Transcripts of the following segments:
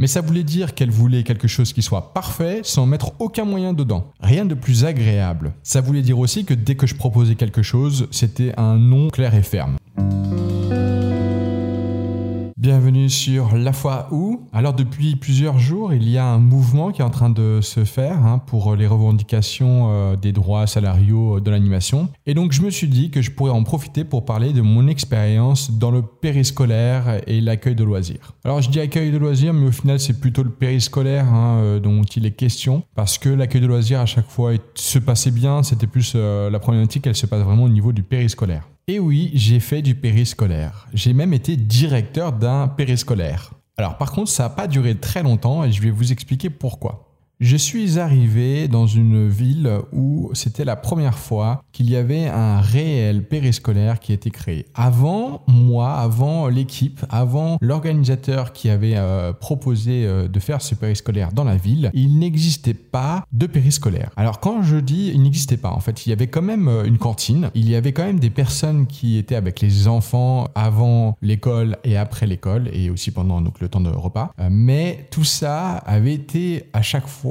Mais ça voulait dire qu'elle voulait quelque chose qui soit parfait sans mettre aucun moyen dedans. Rien de plus agréable. Ça voulait dire aussi que dès que je proposais quelque chose, c'était un nom clair et ferme. Bienvenue sur La Foi Où. Alors depuis plusieurs jours, il y a un mouvement qui est en train de se faire hein, pour les revendications euh, des droits salariaux euh, de l'animation. Et donc je me suis dit que je pourrais en profiter pour parler de mon expérience dans le périscolaire et l'accueil de loisirs. Alors je dis accueil de loisirs, mais au final c'est plutôt le périscolaire hein, euh, dont il est question, parce que l'accueil de loisirs à chaque fois se passait bien, c'était plus la problématique, elle se passe vraiment au niveau du périscolaire. Et oui, j'ai fait du périscolaire. J'ai même été directeur d'un périscolaire. Alors par contre, ça n'a pas duré très longtemps et je vais vous expliquer pourquoi. Je suis arrivé dans une ville où c'était la première fois qu'il y avait un réel périscolaire qui était créé. Avant moi, avant l'équipe, avant l'organisateur qui avait euh, proposé euh, de faire ce périscolaire dans la ville, il n'existait pas de périscolaire. Alors quand je dis il n'existait pas, en fait, il y avait quand même euh, une cantine, il y avait quand même des personnes qui étaient avec les enfants avant l'école et après l'école et aussi pendant donc, le temps de repas. mais tout ça avait été à chaque fois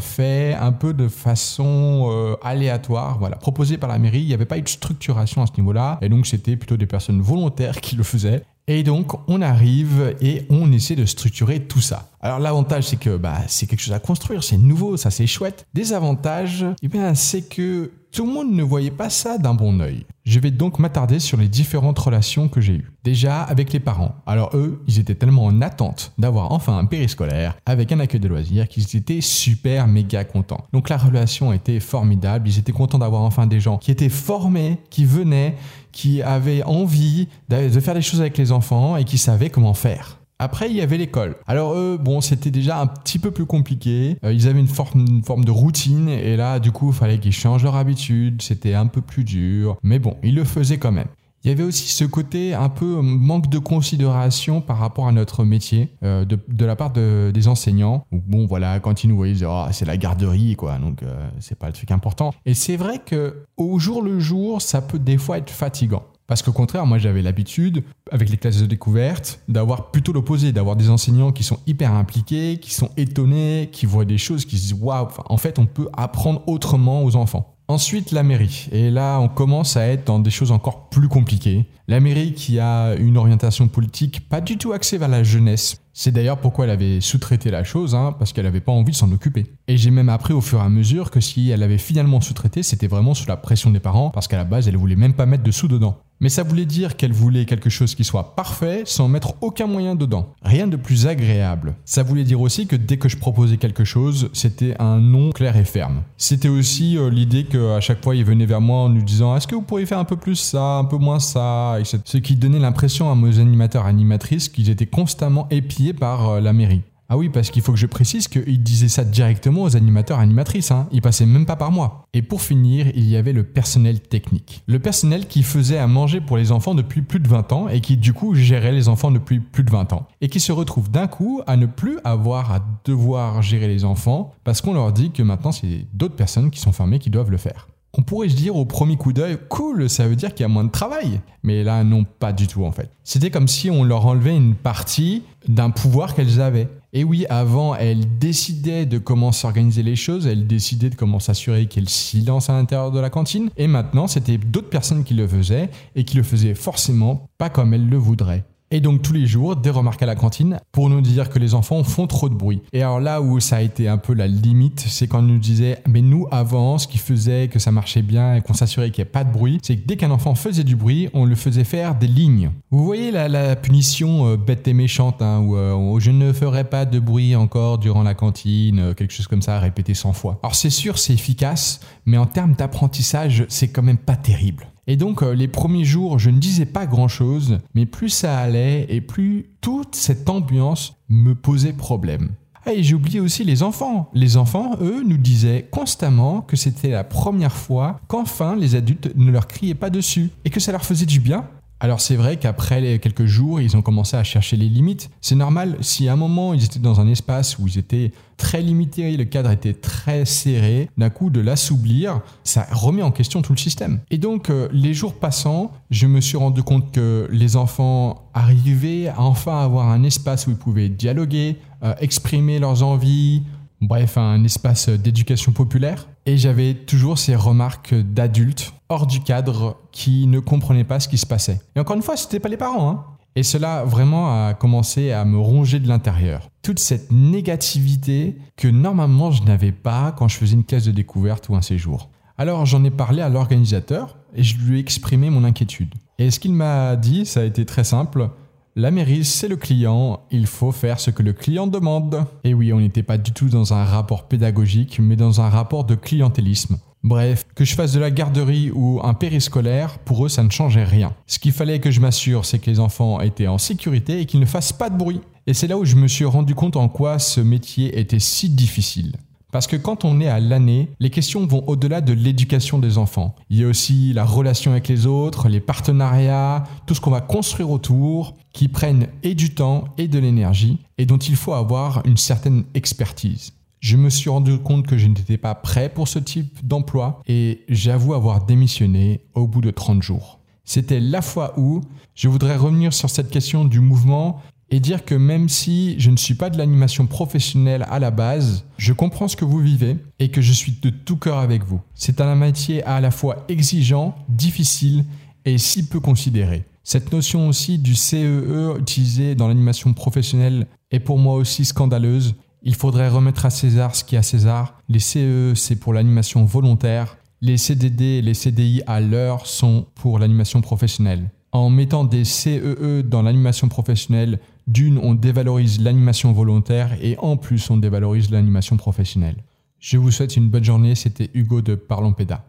fait un peu de façon euh, aléatoire, voilà, proposé par la mairie. Il n'y avait pas eu de structuration à ce niveau-là, et donc c'était plutôt des personnes volontaires qui le faisaient. Et donc, on arrive et on essaie de structurer tout ça. Alors, l'avantage, c'est que bah, c'est quelque chose à construire, c'est nouveau, ça c'est chouette. Des avantages, eh bien, c'est que tout le monde ne voyait pas ça d'un bon oeil. Je vais donc m'attarder sur les différentes relations que j'ai eues. Déjà avec les parents. Alors eux, ils étaient tellement en attente d'avoir enfin un périscolaire avec un accueil de loisirs qu'ils étaient super méga contents. Donc la relation était formidable, ils étaient contents d'avoir enfin des gens qui étaient formés, qui venaient, qui avaient envie de faire des choses avec les enfants et qui savaient comment faire. Après, il y avait l'école. Alors eux, bon, c'était déjà un petit peu plus compliqué. Euh, ils avaient une forme, de routine et là, du coup, il fallait qu'ils changent leur habitude. C'était un peu plus dur. Mais bon, ils le faisaient quand même. Il y avait aussi ce côté un peu manque de considération par rapport à notre métier euh, de, la part des enseignants. Bon, voilà, quand ils nous voyaient, ils disaient, oh, c'est la garderie, quoi, donc euh, c'est pas le truc important. Et c'est vrai que au jour le jour, ça peut des fois être fatigant. Parce qu'au contraire, moi j'avais l'habitude, avec les classes de découverte, d'avoir plutôt l'opposé, d'avoir des enseignants qui sont hyper impliqués, qui sont étonnés, qui voient des choses, qui se disent waouh, en fait on peut apprendre autrement aux enfants. Ensuite, la mairie. Et là, on commence à être dans des choses encore plus compliquées. La mairie qui a une orientation politique pas du tout axée vers la jeunesse. C'est d'ailleurs pourquoi elle avait sous-traité la chose, hein, parce qu'elle n'avait pas envie de s'en occuper. Et j'ai même appris au fur et à mesure que si elle avait finalement sous-traité, c'était vraiment sous la pression des parents, parce qu'à la base, elle voulait même pas mettre de sous dedans. Mais ça voulait dire qu'elle voulait quelque chose qui soit parfait sans mettre aucun moyen dedans. Rien de plus agréable. Ça voulait dire aussi que dès que je proposais quelque chose, c'était un nom clair et ferme. C'était aussi euh, l'idée qu'à chaque fois, il venait vers moi en nous disant Est-ce que vous pourriez faire un peu plus ça, un peu moins ça? Ce qui donnait l'impression à mes animateurs animatrices qu'ils étaient constamment épiés par euh, la mairie. Ah oui, parce qu'il faut que je précise qu'il disait ça directement aux animateurs animatrices, hein. il passait même pas par moi. Et pour finir, il y avait le personnel technique. Le personnel qui faisait à manger pour les enfants depuis plus de 20 ans et qui du coup gérait les enfants depuis plus de 20 ans. Et qui se retrouve d'un coup à ne plus avoir à devoir gérer les enfants parce qu'on leur dit que maintenant c'est d'autres personnes qui sont formées qui doivent le faire. On pourrait se dire au premier coup d'œil, cool, ça veut dire qu'il y a moins de travail. Mais là, non, pas du tout en fait. C'était comme si on leur enlevait une partie d'un pouvoir qu'elles avaient. Et oui, avant, elles décidaient de comment s'organiser les choses, elles décidaient de comment s'assurer qu'il y ait le silence à l'intérieur de la cantine. Et maintenant, c'était d'autres personnes qui le faisaient et qui le faisaient forcément pas comme elles le voudraient. Et donc tous les jours, des remarques à la cantine pour nous dire que les enfants font trop de bruit. Et alors là où ça a été un peu la limite, c'est quand nous disait, mais nous avant, ce qui faisait que ça marchait bien et qu'on s'assurait qu'il n'y ait pas de bruit, c'est que dès qu'un enfant faisait du bruit, on le faisait faire des lignes. Vous voyez la, punition euh, bête et méchante, hein, euh, où je ne ferai pas de bruit encore durant la cantine, euh, quelque chose comme ça, répété 100 fois. Alors c'est sûr, c'est efficace, mais en termes d'apprentissage, c'est quand même pas terrible. Et donc euh, les premiers jours, je ne disais pas grand-chose, mais plus ça allait et plus toute cette ambiance me posait problème. Ah, et j'ai oublié aussi les enfants. Les enfants, eux, nous disaient constamment que c'était la première fois qu'enfin les adultes ne leur criaient pas dessus et que ça leur faisait du bien. Alors c'est vrai qu'après quelques jours, ils ont commencé à chercher les limites. C'est normal, si à un moment ils étaient dans un espace où ils étaient très limités, le cadre était très serré, d'un coup de l'assouplir, ça remet en question tout le système. Et donc euh, les jours passant, je me suis rendu compte que les enfants arrivaient à enfin avoir un espace où ils pouvaient dialoguer, euh, exprimer leurs envies, bref, un espace d'éducation populaire. Et j'avais toujours ces remarques d'adultes hors du cadre qui ne comprenaient pas ce qui se passait. Et encore une fois, ce n'était pas les parents. Hein. Et cela vraiment a commencé à me ronger de l'intérieur. Toute cette négativité que normalement je n'avais pas quand je faisais une classe de découverte ou un séjour. Alors j'en ai parlé à l'organisateur et je lui ai exprimé mon inquiétude. Et ce qu'il m'a dit, ça a été très simple. La mairie, c'est le client, il faut faire ce que le client demande. Et oui, on n'était pas du tout dans un rapport pédagogique, mais dans un rapport de clientélisme. Bref, que je fasse de la garderie ou un périscolaire, pour eux ça ne changeait rien. Ce qu'il fallait que je m'assure, c'est que les enfants étaient en sécurité et qu'ils ne fassent pas de bruit. Et c'est là où je me suis rendu compte en quoi ce métier était si difficile. Parce que quand on est à l'année, les questions vont au-delà de l'éducation des enfants. Il y a aussi la relation avec les autres, les partenariats, tout ce qu'on va construire autour, qui prennent et du temps et de l'énergie, et dont il faut avoir une certaine expertise. Je me suis rendu compte que je n'étais pas prêt pour ce type d'emploi et j'avoue avoir démissionné au bout de 30 jours. C'était la fois où je voudrais revenir sur cette question du mouvement et dire que même si je ne suis pas de l'animation professionnelle à la base, je comprends ce que vous vivez et que je suis de tout cœur avec vous. C'est un métier à la fois exigeant, difficile et si peu considéré. Cette notion aussi du CEE utilisé dans l'animation professionnelle est pour moi aussi scandaleuse. Il faudrait remettre à César ce qui est à César. Les CEE, e, c'est pour l'animation volontaire. Les CDD et les CDI à l'heure sont pour l'animation professionnelle. En mettant des CEE e dans l'animation professionnelle, d'une, on dévalorise l'animation volontaire et en plus, on dévalorise l'animation professionnelle. Je vous souhaite une bonne journée, c'était Hugo de Parlons Péda.